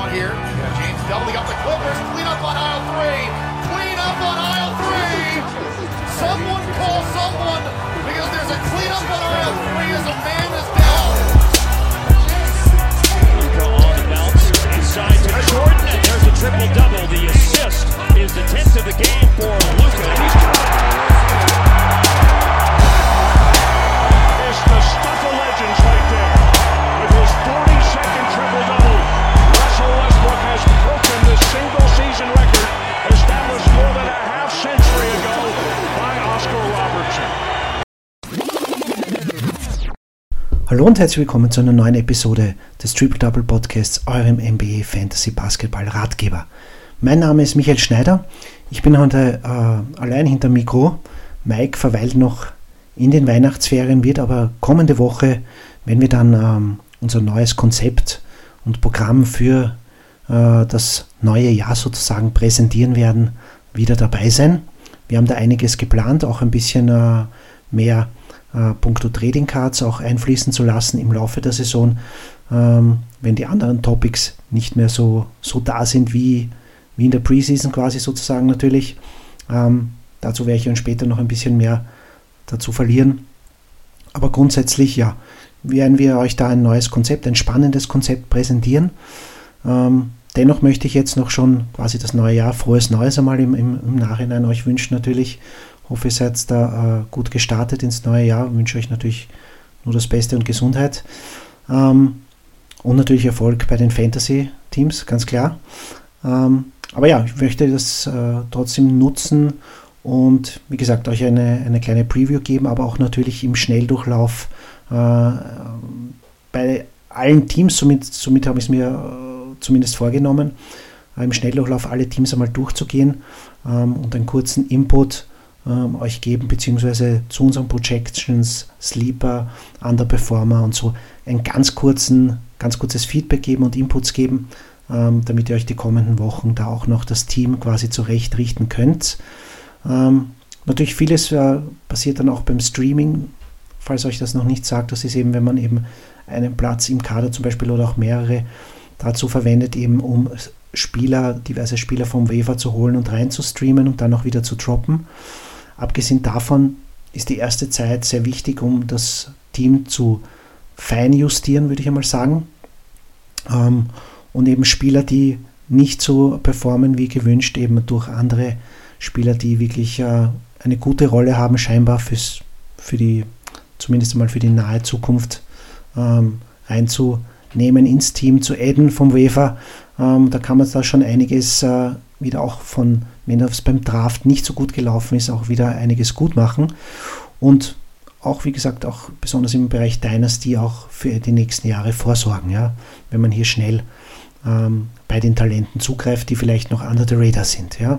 want here. James doubling up the Clippers. Clean up on aisle three. Clean up on aisle three. Someone call someone because there's a clean up on aisle three as a man is down. Luka on the bounce, inside to Jordan, and there's a triple double. The assist is the 10th of the game for Luka. He's It's Hallo und herzlich willkommen zu einer neuen Episode des Triple Double Podcasts, eurem NBA Fantasy Basketball Ratgeber. Mein Name ist Michael Schneider. Ich bin heute äh, allein hinter dem Mikro. Mike verweilt noch in den Weihnachtsferien, wird aber kommende Woche, wenn wir dann ähm, unser neues Konzept und Programm für äh, das neue Jahr sozusagen präsentieren werden, wieder dabei sein. Wir haben da einiges geplant, auch ein bisschen äh, mehr äh, puncto Trading Cards auch einfließen zu lassen im Laufe der Saison, ähm, wenn die anderen Topics nicht mehr so, so da sind wie, wie in der Preseason quasi sozusagen natürlich. Ähm, dazu werde ich dann später noch ein bisschen mehr dazu verlieren. Aber grundsätzlich, ja, werden wir euch da ein neues Konzept, ein spannendes Konzept präsentieren. Ähm, dennoch möchte ich jetzt noch schon quasi das neue Jahr, frohes Neues einmal im, im, im Nachhinein euch wünschen natürlich. Hoffe, ihr seid da äh, gut gestartet ins neue Jahr. Wünsche euch natürlich nur das Beste und Gesundheit. Ähm, und natürlich Erfolg bei den Fantasy-Teams, ganz klar. Ähm, aber ja, ich möchte das äh, trotzdem nutzen und wie gesagt euch eine, eine kleine Preview geben, aber auch natürlich im Schnelldurchlauf äh, bei allen Teams, somit, somit habe ich es mir äh, zumindest vorgenommen, äh, im Schnelldurchlauf alle Teams einmal durchzugehen ähm, und einen kurzen Input ähm, euch geben, beziehungsweise zu unseren Projections, Sleeper, Underperformer und so ein ganz, kurzen, ganz kurzes Feedback geben und Inputs geben, ähm, damit ihr euch die kommenden Wochen da auch noch das Team quasi zurechtrichten könnt. Ähm, natürlich vieles äh, passiert dann auch beim Streaming, falls euch das noch nicht sagt. Das ist eben, wenn man eben einen Platz im Kader zum Beispiel oder auch mehrere dazu verwendet, eben um Spieler, diverse Spieler vom Waiver zu holen und rein zu streamen und dann auch wieder zu droppen. Abgesehen davon ist die erste Zeit sehr wichtig, um das Team zu feinjustieren, würde ich einmal sagen. Ähm, und eben Spieler, die nicht so performen wie gewünscht, eben durch andere Spieler, die wirklich äh, eine gute Rolle haben, scheinbar fürs, für die, zumindest mal für die nahe Zukunft ähm, reinzunehmen ins Team, zu adden vom Waiver. Ähm, da kann man da schon einiges äh, wieder auch von, wenn es beim Draft nicht so gut gelaufen ist, auch wieder einiges gut machen. Und auch, wie gesagt, auch besonders im Bereich Dynasty auch für die nächsten Jahre vorsorgen, ja, wenn man hier schnell ähm, bei den Talenten zugreift, die vielleicht noch under the radar sind, ja.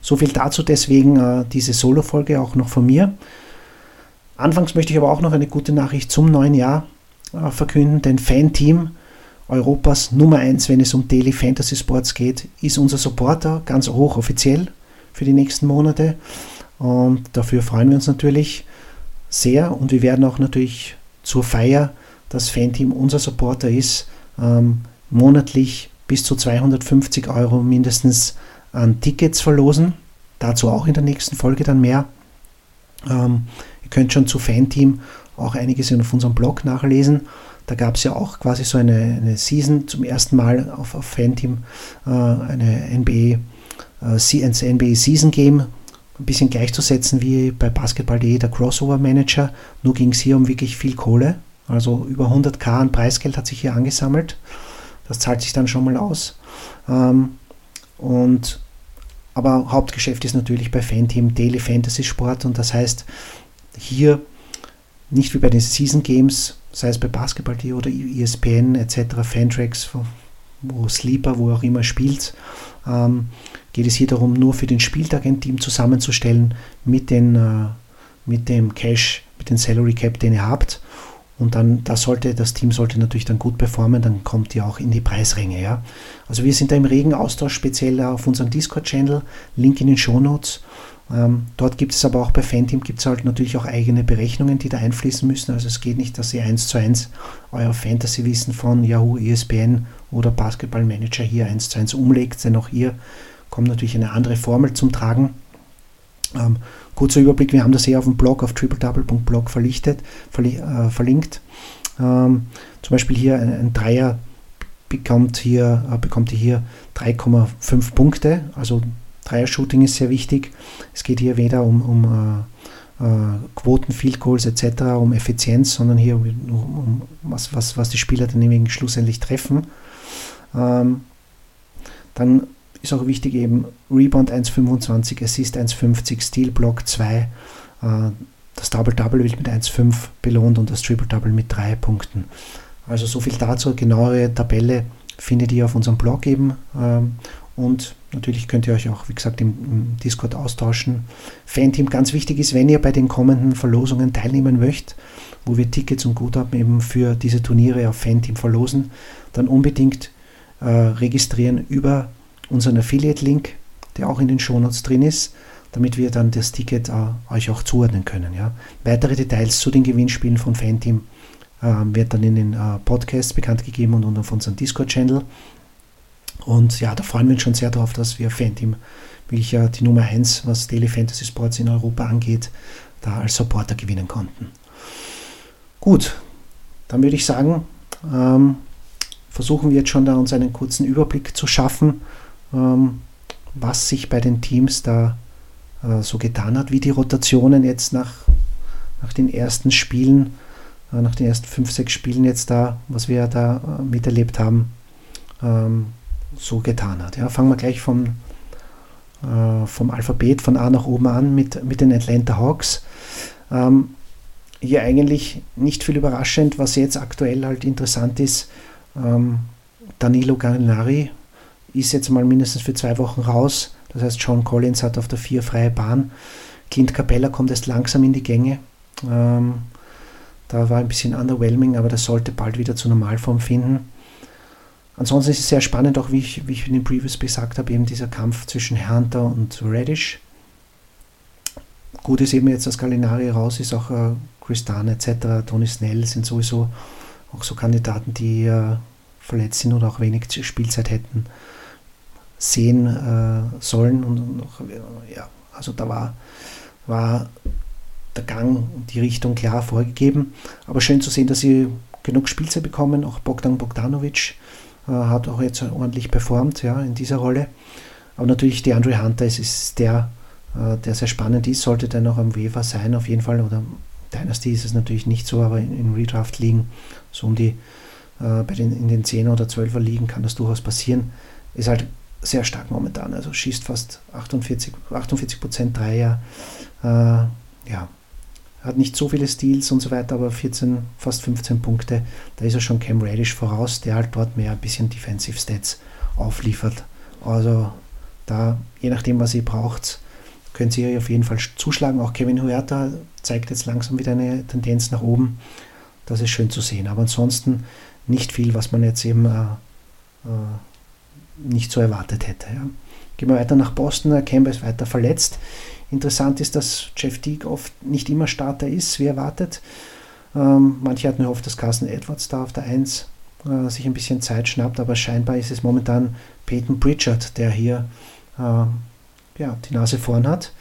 So viel dazu, deswegen äh, diese Solo-Folge auch noch von mir. Anfangs möchte ich aber auch noch eine gute Nachricht zum neuen Jahr äh, verkünden, denn Fan-Team Europas Nummer 1, wenn es um Daily Fantasy Sports geht, ist unser Supporter ganz hoch offiziell für die nächsten Monate. Und dafür freuen wir uns natürlich sehr und wir werden auch natürlich zur Feier, dass Fanteam unser Supporter ist, ähm, monatlich bis zu 250 Euro mindestens an Tickets verlosen. Dazu auch in der nächsten Folge dann mehr. Ähm, ihr könnt schon zu Fanteam auch einiges auf unserem Blog nachlesen. Da gab es ja auch quasi so eine, eine Season zum ersten Mal auf, auf Fanteam, äh, eine NBA, äh, NBA Season Game, ein bisschen gleichzusetzen wie bei Basketball.de der Crossover Manager. Nur ging es hier um wirklich viel Kohle. Also über 100k an Preisgeld hat sich hier angesammelt. Das zahlt sich dann schon mal aus. Ähm, und aber Hauptgeschäft ist natürlich bei Fanteam Daily Fantasy Sport und das heißt hier nicht wie bei den Season Games, sei es bei Basketball.de oder ESPN etc., Fantracks, wo, Sleeper, wo auch immer spielt, ähm, geht es hier darum, nur für den Spieltag ein Team zusammenzustellen mit, den, äh, mit dem Cash, mit dem Salary Cap, den ihr habt. Und dann, das sollte, das Team sollte natürlich dann gut performen, dann kommt ihr auch in die Preisränge, ja. Also wir sind da im regen Austausch, speziell auf unserem Discord-Channel, Link in den Show Notes. Ähm, dort gibt es aber auch bei Fanteam gibt es halt natürlich auch eigene Berechnungen, die da einfließen müssen. Also es geht nicht, dass ihr eins zu eins euer Fantasy-Wissen von Yahoo, ESPN oder Basketballmanager hier eins zu eins umlegt, denn auch hier kommt natürlich eine andere Formel zum Tragen. Ähm, kurzer Überblick, wir haben das hier auf dem Blog auf tripledouble.blog verli äh, verlinkt. Ähm, zum Beispiel hier ein, ein Dreier bekommt hier, äh, bekommt hier 3,5 Punkte, also Dreier-Shooting ist sehr wichtig. Es geht hier weder um, um äh, äh, Quoten, Field Goals etc., um Effizienz, sondern hier um, um was, was, was die Spieler dann eben schlussendlich treffen. Ähm, dann ist auch wichtig eben Rebound 1,25, Assist 1,50, Steal Block 2. Äh, das Double-Double wird mit 1,5 belohnt und das Triple-Double mit 3 Punkten. Also so viel dazu. Genauere Tabelle findet ihr auf unserem Blog eben. Ähm, und natürlich könnt ihr euch auch, wie gesagt, im, im Discord austauschen. Fanteam ganz wichtig ist, wenn ihr bei den kommenden Verlosungen teilnehmen möchtet, wo wir Tickets und Guthaben eben für diese Turniere auf Fanteam verlosen, dann unbedingt äh, registrieren über unseren Affiliate-Link, der auch in den Shownotes drin ist, damit wir dann das Ticket äh, euch auch zuordnen können. Ja. Weitere Details zu den Gewinnspielen von Fanteam äh, wird dann in den äh, Podcasts bekannt gegeben und auf unserem Discord-Channel. Und ja, da freuen wir uns schon sehr darauf, dass wir Fanteam wirklich ja die Nummer 1, was Daily Fantasy Sports in Europa angeht, da als Supporter gewinnen konnten. Gut, dann würde ich sagen, ähm, versuchen wir jetzt schon da uns einen kurzen Überblick zu schaffen, ähm, was sich bei den Teams da äh, so getan hat, wie die Rotationen jetzt nach, nach den ersten Spielen, äh, nach den ersten fünf, sechs Spielen jetzt da, was wir da äh, miterlebt haben, ähm, so getan hat. Ja, fangen wir gleich vom, äh, vom Alphabet von A nach oben an mit, mit den Atlanta Hawks. Ähm, hier eigentlich nicht viel überraschend, was jetzt aktuell halt interessant ist. Ähm, Danilo Gallinari ist jetzt mal mindestens für zwei Wochen raus. Das heißt, John Collins hat auf der vier freie Bahn. Clint Capella kommt erst langsam in die Gänge. Ähm, da war ein bisschen underwhelming, aber das sollte bald wieder zur Normalform finden. Ansonsten ist es sehr spannend, auch wie ich, wie ich in den Previews gesagt habe, eben dieser Kampf zwischen Hunter und Reddish. Gut ist eben jetzt, dass Gallinari raus ist, auch äh, Chris Dunn etc., Tony Snell sind sowieso auch so Kandidaten, die äh, verletzt sind oder auch wenig Spielzeit hätten sehen äh, sollen. Und, und auch, ja, also da war, war der Gang und die Richtung klar vorgegeben. Aber schön zu sehen, dass sie genug Spielzeit bekommen. Auch Bogdan Bogdanovic hat auch jetzt ordentlich performt ja, in dieser Rolle. Aber natürlich die Andre Hunter ist, ist der, äh, der sehr spannend ist, sollte der noch am Weaver sein, auf jeden Fall. Oder Dynasty ist es natürlich nicht so, aber in, in Redraft liegen, so um die äh, bei den, in den 10er oder 12er liegen, kann das durchaus passieren. Ist halt sehr stark momentan, also schießt fast 48, 48 Prozent Dreier. Äh, ja, hat nicht so viele Steals und so weiter, aber 14, fast 15 Punkte. Da ist er schon Cam Radish voraus, der halt dort mehr ein bisschen Defensive Stats aufliefert. Also da, je nachdem, was ihr braucht, könnt ihr auf jeden Fall zuschlagen. Auch Kevin Huerta zeigt jetzt langsam wieder eine Tendenz nach oben. Das ist schön zu sehen. Aber ansonsten nicht viel, was man jetzt eben äh, äh, nicht so erwartet hätte. Ja. Gehen wir weiter nach Boston. Campbell ist weiter verletzt. Interessant ist, dass Jeff Teague oft nicht immer Starter ist, wie erwartet. Ähm, manche hatten gehofft, dass Carson Edwards da auf der 1 äh, sich ein bisschen Zeit schnappt, aber scheinbar ist es momentan Peyton Pritchard, der hier äh, ja, die Nase vorn hat.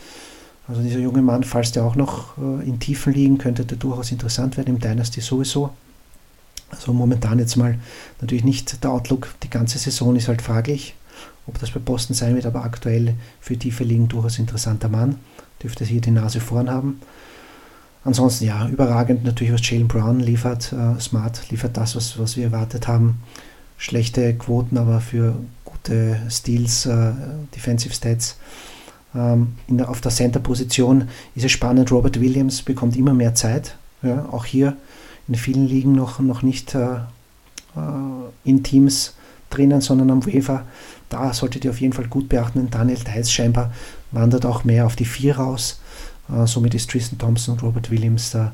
Also dieser junge Mann, falls der auch noch äh, in Tiefen liegen, könnte der durchaus interessant werden, im Dynasty sowieso. Also momentan jetzt mal natürlich nicht der Outlook, die ganze Saison ist halt fraglich, ob das bei Boston sein wird, aber aktuell für tiefe Ligen durchaus interessanter Mann. Dürfte hier die Nase vorn haben. Ansonsten ja, überragend natürlich, was Jalen Brown liefert. Äh, Smart liefert das, was, was wir erwartet haben. Schlechte Quoten, aber für gute Steals, äh, Defensive Stats. Ähm, der, auf der Center-Position ist es spannend. Robert Williams bekommt immer mehr Zeit. Ja, auch hier in vielen Ligen noch, noch nicht äh, äh in Teams drinnen, sondern am Waiver. Da solltet ihr auf jeden Fall gut beachten. Daniel Theiss scheinbar wandert auch mehr auf die 4 raus. Äh, somit ist Tristan Thompson und Robert Williams da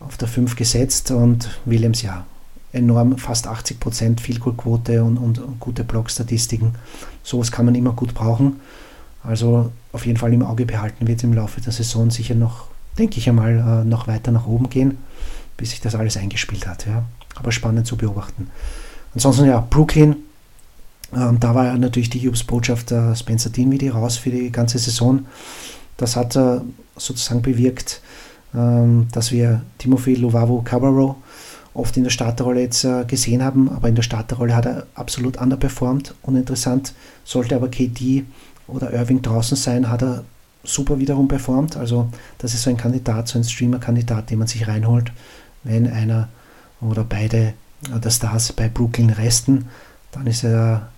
auf der 5 gesetzt und Williams ja enorm, fast 80% Vielquote und, und, und gute Blockstatistiken. Sowas kann man immer gut brauchen. Also auf jeden Fall im Auge behalten wird im Laufe der Saison sicher noch, denke ich einmal, äh, noch weiter nach oben gehen, bis sich das alles eingespielt hat. Ja. Aber spannend zu beobachten. Ansonsten ja, Brooklyn Ähm, da war natürlich die Hiobs-Botschaft Spencer Dinwiddie raus für die ganze Saison. Das hat äh, sozusagen bewirkt, ähm, dass wir Timothy Lovavo Cabarro oft in der Starterrolle jetzt äh, gesehen haben, aber in der Starterrolle hat er absolut underperformed. Uninteressant. Sollte aber KD oder Irving draußen sein, hat er super wiederum performt. Also das ist so ein Kandidat, so ein Streamer-Kandidat, den man sich reinholt, wenn einer oder beide äh, der Stars bei Brooklyn resten, dann ist er äh,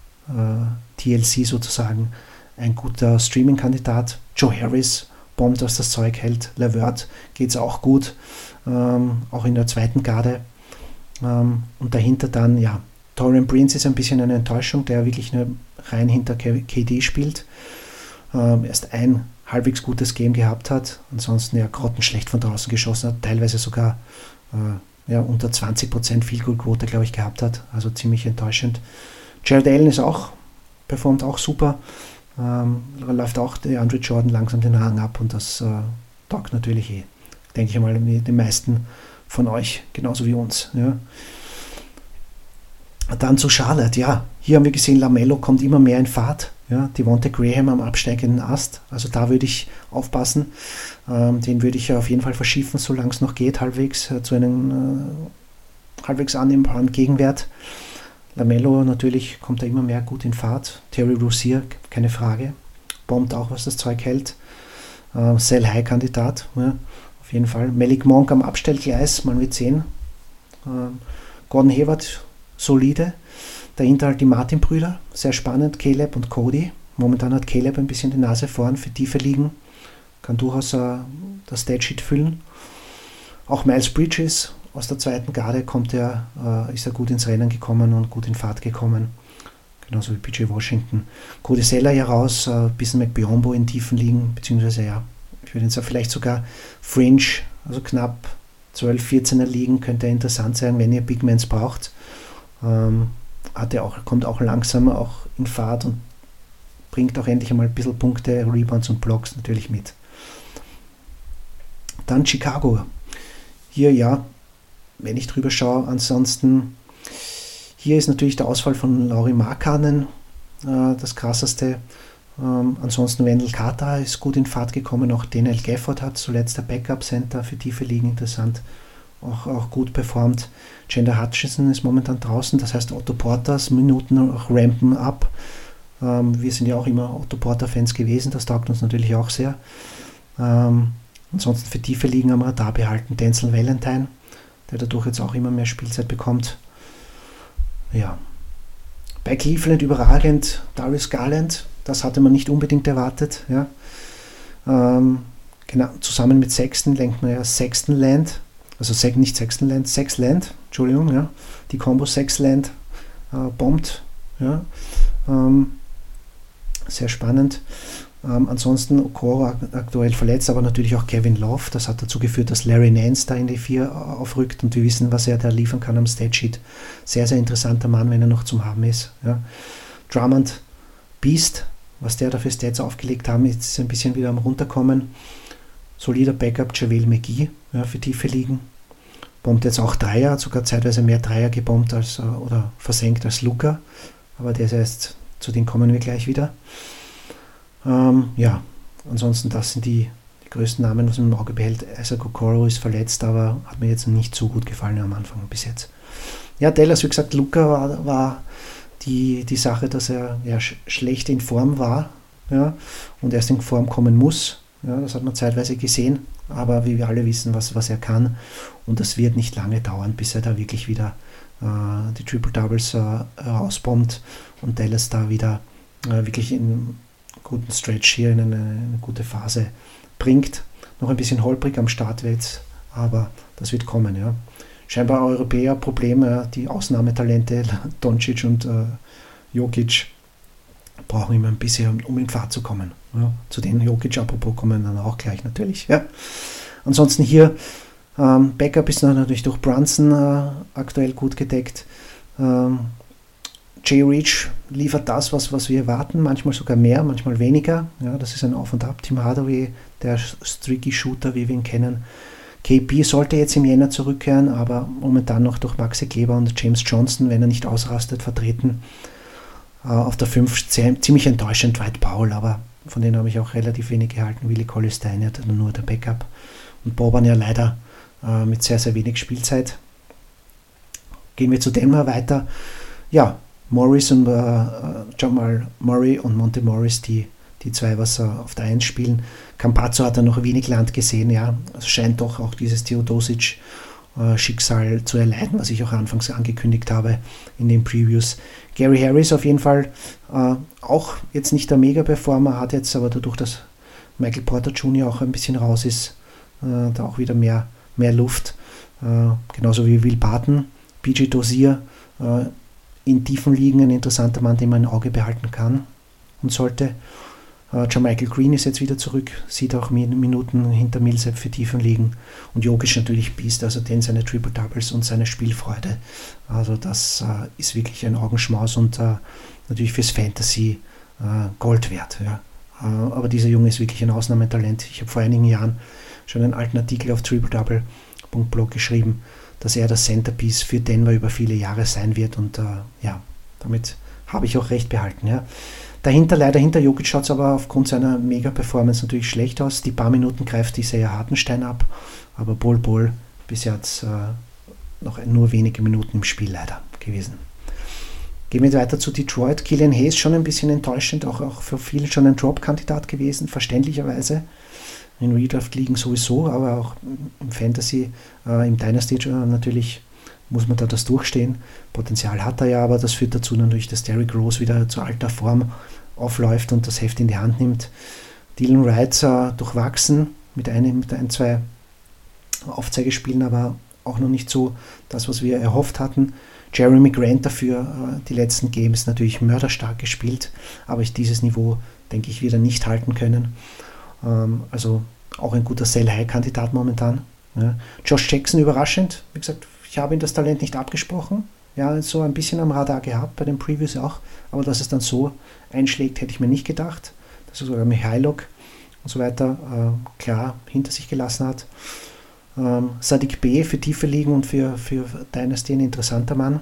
TLC sozusagen ein guter Streaming-Kandidat. Joe Harris bombt, was das Zeug hält. Levert geht es auch gut, ähm, auch in der zweiten Garde. Ähm, und dahinter dann, ja, Torian Prince ist ein bisschen eine Enttäuschung, der wirklich nur rein hinter KD spielt. Ähm, erst ein halbwegs gutes Game gehabt hat, ansonsten ja grottenschlecht von draußen geschossen hat, teilweise sogar äh, ja, unter 20% Field Goal Quote, glaube ich, gehabt hat, also ziemlich enttäuschend. Jared Allen ist auch, performt auch super, ähm, läuft auch der Andre Jordan langsam den Rang ab und das äh, taugt natürlich eh, denke ich mal, den meisten von euch, genauso wie uns. Ja. Dann zu Charlotte, ja, hier haben wir gesehen, Lamello kommt immer mehr in Fahrt. Ja, Devonta Graham am absteigenden Ast. Also da würde ich aufpassen. Ähm, den würde ich auf jeden Fall verschiffen, solange es noch geht, halbwegs äh, zu einem äh, halbwegs annehmbaren Gegenwert. Lamello natürlich kommt da immer mehr gut in Fahrt. Terry Rozier, keine Frage. Bombt auch, was das Zeug hält. Äh, Sell High Kandidat, ja, auf jeden Fall. Melik Monk am Abstellgleis, man wird sehen. Ähm, Gordon Hayward, solide. Dahinter halt die Martin-Brüder, sehr spannend, Caleb und Cody. Momentan hat Caleb ein bisschen die Nase vorn für tiefe Ligen. Kann durchaus äh, das Statsheet füllen. Auch Miles Bridges aus der zweiten Garde kommt er, äh, ist er gut ins Rennen gekommen und gut in Fahrt gekommen. Genauso wie PJ Washington. Cody Seller hier raus, äh, bisschen McBiombo in tiefen Ligen, beziehungsweise ja, ich würde ihn sagen, vielleicht sogar Fringe, also knapp 12, 14er Ligen, könnte interessant sein, wenn ihr Bigmans braucht. Ähm, hat er auch, kommt auch langsamer auch in Fahrt und bringt auch endlich einmal ein bisschen Punkte, Rebounds und Blocks natürlich mit. Dann Chicago. Hier ja, wenn ich drüber schaue, ansonsten hier ist natürlich der Ausfall von Lauri Markkanen äh, das krasseste. Ähm, ansonsten Wendell Carter ist gut in Fahrt gekommen, auch Daniel Gafford hat zuletzt der Backup-Center für tiefe Ligen interessant, auch, auch gut performt. Chandler Hutchinson ist momentan draußen, das heißt Otto Porters Minuten auch rampen ab. Ähm, wir sind ja auch immer Otto Porter-Fans gewesen, das taugt uns natürlich auch sehr. Ähm, ansonsten für tiefe Ligen wir da behalten Denzel Valentine, der dadurch jetzt auch immer mehr Spielzeit bekommt. Ja. Bei Cleveland überragend Darius Garland, das hatte man nicht unbedingt erwartet. Ja. Ähm, genau, zusammen mit Sexton lenkt man ja Sexton Land, also nicht Sexton Land, Sex Land, Entschuldigung, ja. Die Combo Sex Land äh, bombt. Ja. Ähm, sehr spannend. Ähm, ansonsten Okoro aktuell verletzt, aber natürlich auch Kevin Love. Das hat dazu geführt, dass Larry Nance da in die Vier aufrückt und wir wissen, was er da liefern kann am Stage Sheet. Sehr, sehr interessanter Mann, wenn er noch zum Haben ist. Ja. Drummond Beast, was der da für Stats aufgelegt haben, ist ein bisschen wieder am runterkommen. Solider Backup JaVale McGee ja, für tiefe Ligen. Bombt jetzt auch Dreier, hat sogar zeitweise mehr Dreier gebombt als, äh, oder versenkt als Luca. Aber der ist erst, zu dem kommen wir gleich wieder. Ähm, ja, ansonsten das sind die, die größten Namen, was man im Auge behält. Isaac Okoro ist verletzt, aber hat mir jetzt nicht so gut gefallen am Anfang bis jetzt. Ja, Dallas, wie gesagt, Luca war, war die, die Sache, dass er ja, sch schlecht in Form war ja, und erst in Form kommen muss. Ja, das hat man zeitweise gesehen, aber wie wir alle wissen, was, was er kann. Und das wird nicht lange dauern, bis er da wirklich wieder äh, die Triple Doubles äh, rausbombt und Dallas da wieder äh, wirklich in guten Stretch hier in eine, eine, gute Phase bringt. Noch ein bisschen holprig am Start wird, aber das wird kommen. Ja scheinbar Europäer Probleme. Die Ausnahmetalente Doncic und äh, Jokic brauchen immer ein bisschen, um in Fahrt zu kommen. Ja, zu denen Jokic apropos kommen dann auch gleich natürlich. Ja. Ansonsten hier ähm, Backup ist natürlich durch Brunson äh, aktuell gut gedeckt. Ähm, Jay Reach liefert das, was, was wir erwarten, manchmal sogar mehr, manchmal weniger. Ja, das ist ein Auf und Ab. Tim Hardaway, der Streaky Shooter, wie wir ihn kennen, KP sollte jetzt im Jänner zurückkehren, aber momentan noch durch Maxi Kleber und James Johnson, wenn er nicht ausrastet, vertreten. Äh, auf der 5 ziemlich enttäuschend Dwight Powell, aber von denen habe ich auch relativ wenig gehalten. Willi Collistein hat nur der Backup. Und Boban ja leider äh, mit sehr, sehr wenig Spielzeit. Gehen wir zu Denver weiter. Ja, Morris und äh, Jamal Murray und Monte Morris, die, die zwei, was äh, auf der 1 spielen. Campazzo hat er noch wenig Land gesehen, ja. Es scheint doch auch dieses Theodosic äh, Schicksal zu erleiden, was ich auch anfangs angekündigt habe in den Previews. Gary Harris auf jeden Fall äh, auch jetzt nicht der Mega-Performer, hat jetzt aber dadurch, dass Michael Porter Jr. auch ein bisschen raus ist, äh, da auch wieder mehr, mehr Luft. Äh, genauso wie Will Barton, PG Dozier, äh, in tiefen Ligen ein interessanter Mann, den man im Auge behalten kann und sollte. Uh, Michael Green ist jetzt wieder zurück, sieht auch Minuten hinter Millsap für Tiefen liegen. Und Jokic natürlich Beast, also den seine Triple Doubles und seine Spielfreude. Also das uh, ist wirklich ein Augenschmaus und uh, natürlich fürs Fantasy Gold wert. Ja. aber dieser Junge ist wirklich ein Ausnahmetalent. Ich habe vor einigen Jahren schon einen alten Artikel auf tripledouble.blog geschrieben, dass er das Centerpiece für Denver über viele Jahre sein wird und ja, damit habe ich auch recht behalten. Ja. Dahinter, leider hinter Jokic schaut es aber aufgrund seiner Mega-Performance natürlich schlecht aus. Die paar Minuten greift dieser Hartenstein ab, aber Bol Bol hat es äh, noch nur wenige Minuten im Spiel leider gewesen. Gehen wir weiter zu Detroit. Killian Hayes schon ein bisschen enttäuschend, auch, auch für viele schon ein Drop-Kandidat gewesen, verständlicherweise. In Redraft liegen sowieso, aber auch im Fantasy, äh, im Dynasty äh, natürlich muss man da das durchstehen. Potenzial hat er ja, aber das führt dazu natürlich, dass Derrick Rose wieder zu alter Form aufläuft und das Heft in die Hand nimmt. Dylan Wright äh, durchwachsen mit, einem, mit ein, zwei Aufzeigespielen, aber auch noch nicht so das, was wir erhofft hatten. Jeremy Grant dafür äh, die letzten Games natürlich mörderstark gespielt, aber ich dieses Niveau, denke ich, wieder nicht halten können. Ähm, also auch ein guter Sell-High-Kandidat momentan. Ja. Josh Jackson überraschend, wie gesagt, ich habe ihm das Talent nicht abgesprochen. Ja, so ein bisschen am Radar gehabt, bei den Previews auch. Aber dass es dann so einschlägt, hätte ich mir nicht gedacht. Dass er sogar Mihailok und so weiter äh, klar hinter sich gelassen hat. Ähm, Sadiq B für tiefe Ligen und für, für Dynasty ein interessanter Mann.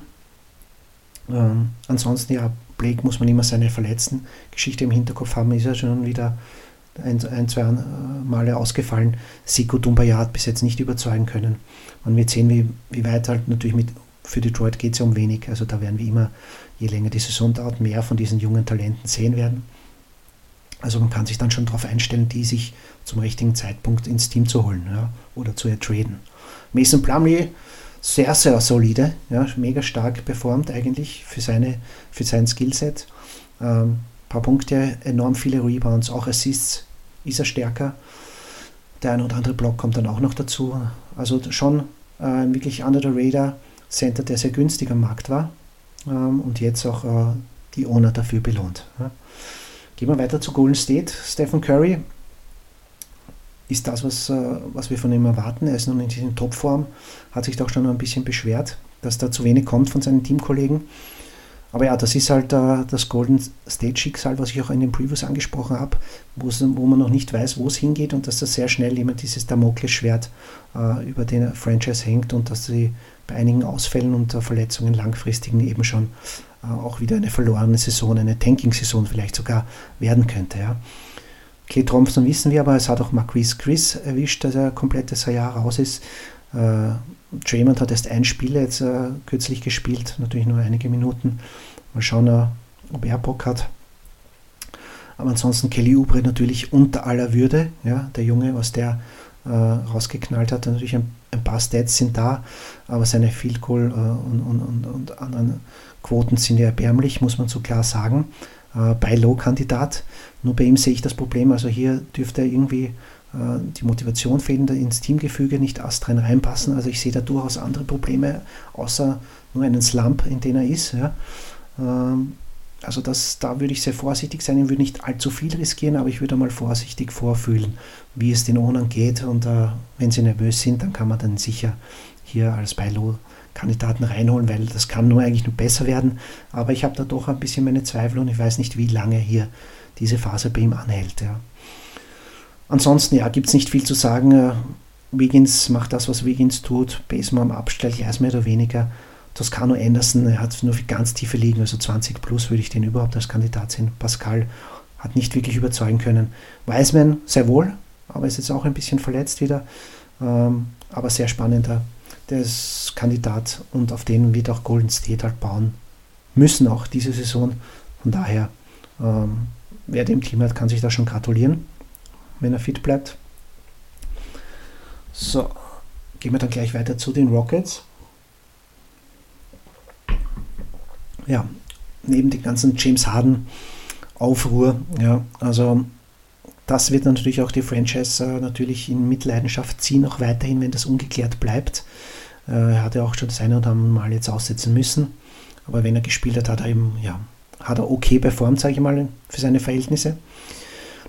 Ähm, ansonsten, ja, Blake muss man immer seine verletzten Geschichte im Hinterkopf haben, ist ja schon wieder ein, ein zwei Male ausgefallen. Siko Dumbaya hat bis jetzt nicht überzeugen können. Man wird sehen, wie, wie weit halt natürlich mit, für Detroit geht es ja um wenig. Also da werden wir immer, je länger die Saison dauert, mehr von diesen jungen Talenten sehen werden. Also man kann sich dann schon darauf einstellen, die sich zum richtigen Zeitpunkt ins Team zu holen ja, oder zu ertraden. Mason Plumlee, sehr, sehr solide, ja, mega stark performt eigentlich für, seine, für sein Skillset. Ähm, paar Punkte, enorm viele Rebounds, auch Assists ist er stärker. Der ein oder andere Block kommt dann auch noch dazu. Also schon äh, wirklich under the radar Center, der sehr günstig am Markt war ähm, und jetzt auch äh, die Owner dafür belohnt. Ja. Gehen wir weiter zu Golden State. Stephen Curry ist das, was, äh, was wir von ihm erwarten. Er ist nun in Topform, hat sich doch schon ein bisschen beschwert, dass da zu wenig kommt von seinen Teamkollegen. Aber ja, das ist halt äh, das Golden State Schicksal, was ich auch in den Previews angesprochen habe, wo man noch nicht weiß, wo es hingeht und dass da sehr schnell immer dieses Damoklesschwert äh, über den Franchise hängt und dass sie bei einigen Ausfällen und äh, Verletzungen langfristigen eben schon äh, auch wieder eine verlorene Saison, eine Tanking-Saison vielleicht sogar werden könnte. Ja. Clay Thompson wissen wir, aber es hat auch Marquise Chris erwischt, dass er komplett das Jahr raus ist. Draymond hat erst ein Spiel jetzt äh, kürzlich gespielt, natürlich nur einige Minuten. Mal schauen, äh, ob er Bock hat. Aber ansonsten Kelly Oubre natürlich unter aller Würde. Ja, der Junge, was der äh, rausgeknallt hat. Natürlich ein, ein, paar Stats sind da, aber seine Field Goal äh, und, und, und, und, anderen Quoten sind ja erbärmlich, muss man so klar sagen. Äh, bei Low-Kandidat. Nur bei ihm sehe ich das Problem. Also hier dürfte er irgendwie die Motivation fehlen, ins Teamgefüge nicht astrein reinpassen. Also ich sehe da durchaus andere Probleme, außer nur einen Slump, in dem er ist. Ja. Ähm, also das, da würde ich sehr vorsichtig sein, ich würde nicht allzu viel riskieren, aber ich würde mal vorsichtig vorfühlen, wie es den Ownern geht. Und uh, wenn sie nervös sind, dann kann man dann sicher hier als Beilo-Kandidaten reinholen, weil das kann nur eigentlich nur besser werden. Aber ich habe da doch ein bisschen meine Zweifel und ich weiß nicht, wie lange hier diese Phase bei ihm anhält. Ja. Ansonsten, ja, gibt es nicht viel zu sagen. Wiggins macht das, was Wiggins tut. Baseman am Abstell, ja, ist mehr oder weniger. Toscano Anderson, er hat nur ganz tiefe Ligen, also 20 plus würde ich den überhaupt als Kandidat sehen. Pascal hat nicht wirklich überzeugen können. Wiseman sehr wohl, aber ist jetzt auch ein bisschen verletzt wieder. Ähm, aber sehr spannender der ist Kandidat und auf den wird auch Golden State halt bauen müssen, auch diese Saison. Von daher, ähm, wer dem Team hat, kann sich da schon gratulieren, wenn er fit bleibt. So, gehen wir dann gleich weiter zu den Rockets. Ja, neben dem ganzen James Harden Aufruhr, ja, also das wird natürlich auch die Franchise äh, natürlich in Mitleidenschaft ziehen, auch weiterhin, wenn das ungeklärt bleibt. Äh, er hat ja auch schon das eine oder andere Mal jetzt aussetzen müssen. Aber wenn er gespielt hat, hat er eben, ja, hat er okay performt, sage ich mal, für seine Verhältnisse.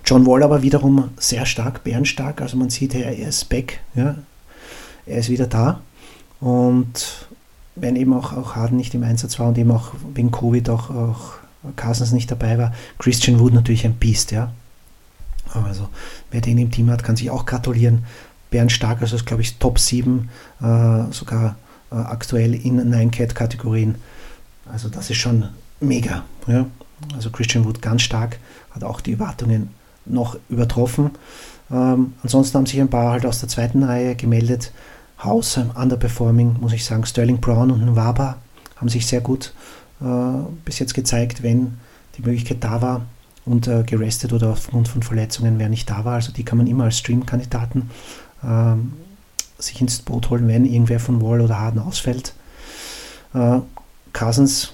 John Wall aber wiederum sehr stark, bärenstark. Also man sieht, er ist back. Ja. Er ist wieder da. Und wenn eben auch, auch Harden nicht im Einsatz war und eben auch wegen Covid auch, auch Cousins nicht dabei war, Christian Wood natürlich ein Biest, ja. Also wer den im Team hat, kann sich auch gratulieren. Bernd Stark, also ist glaube ich Top 7, äh, sogar äh, aktuell in 9-Cat-Kategorien. Also das ist schon mega. Ja? Also Christian Wood ganz stark, hat auch die Erwartungen noch übertroffen. Ähm, ansonsten haben sich ein paar halt aus der zweiten Reihe gemeldet. House ähm, underperforming, muss ich sagen. Sterling Brown und Nwaba haben sich sehr gut äh, bis jetzt gezeigt, wenn die Möglichkeit da war und äh, gerestet oder aufgrund von Verletzungen, wer nicht da war. Also die kann man immer als Stream-Kandidaten ähm, sich ins Boot holen, wenn irgendwer von Wall oder Harden ausfällt. Äh, Cousins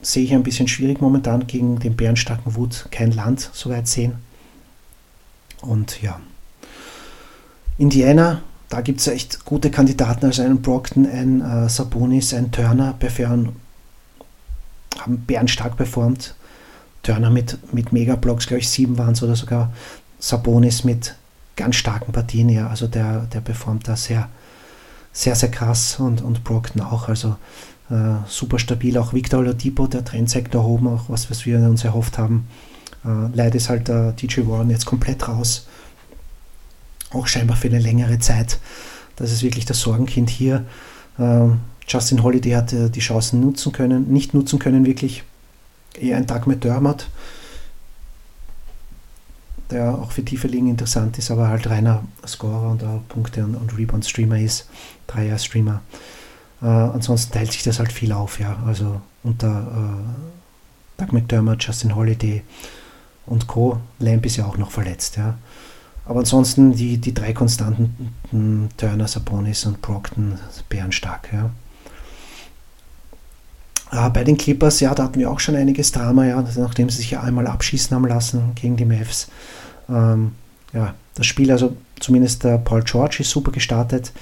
sehe ich ein bisschen schwierig momentan gegen den bärenstarken Wut kein Land so weit sehen. Und ja, Indiana, da gibt es echt gute Kandidaten, also einen Brockton, ein äh, Sabonis, ein Turner, bei Fern haben bärenstark performt. Turner mit, mit Megablocks, glaube ich, sieben waren es oder sogar Sabonis mit ganz starken Partien, ja. Also der, der performt da sehr, sehr, sehr krass und, und Brockton auch. Also äh, super stabil. Auch Victor Oladipo, der Trendsektor oben, auch was, was wir uns erhofft haben. Äh, leider ist halt der DJ Warren jetzt komplett raus. Auch scheinbar für eine längere Zeit. Das ist wirklich das Sorgenkind hier. Äh, Justin Holiday hat äh, die Chancen nutzen können, nicht nutzen können, wirklich eher ein Tag mit Dermot, der auch für tiefe Ligen interessant ist, aber halt reiner Scorer und auch Punkte- und, und Rebound-Streamer ist, Dreier-Streamer. Äh, ansonsten teilt sich das halt viel auf, ja. Also unter äh, Doug McDermott, Justin Holiday und Co. Lamp ist ja auch noch verletzt, ja. Aber ansonsten die, die drei konstanten Turner, Sabonis und Brockton bärenstark, ja. Äh, bei den Clippers, ja, da hatten wir auch schon einiges Drama, ja, nachdem sie sich ja einmal abschießen haben lassen gegen die Mavs. Ähm, ja, das Spiel, also zumindest der Paul George ist super gestartet.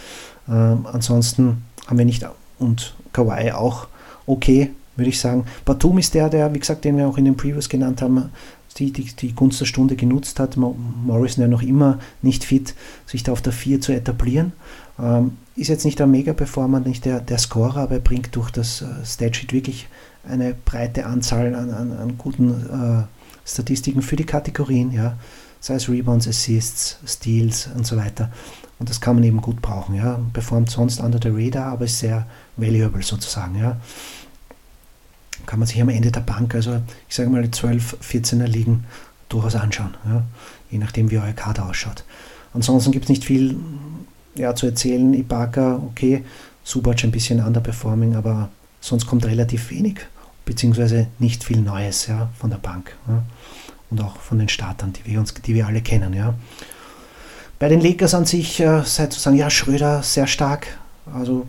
Ähm, ansonsten haben wir nicht, und Kawhi auch okay, würde ich sagen. Batum ist der, der, wie gesagt, den wir auch in den Previews genannt haben, die, die, die Gunst der Stunde genutzt hat. Morrison ja noch immer nicht fit, sich da auf der 4 zu etablieren. Ähm, ist jetzt nicht der Mega-Performer, nicht der, der Scorer, aber er bringt durch das äh, Statsheet wirklich eine breite Anzahl an, an, an guten äh, Statistiken für die Kategorien, ja, sei es Rebounds, Assists, Steals und so weiter. Und das kann man eben gut brauchen, ja. Performt sonst under the radar, aber ist sehr valuable sozusagen, ja. Kann man sich am Ende der Bank, also ich sage mal 12, 14er Ligen durchaus anschauen, ja. Je nachdem, wie euer Kader ausschaut. Ansonsten gibt es nicht viel ja, zu erzählen. Ibaka, okay, Subac ein bisschen underperforming, aber sonst kommt relativ wenig, beziehungsweise nicht viel Neues ja, von der Bank. Ja. Und auch von den Startern, die wir, uns, die wir alle kennen. Ja. Bei den Lakers an sich äh, sei zu sagen, ja, Schröder sehr stark. Also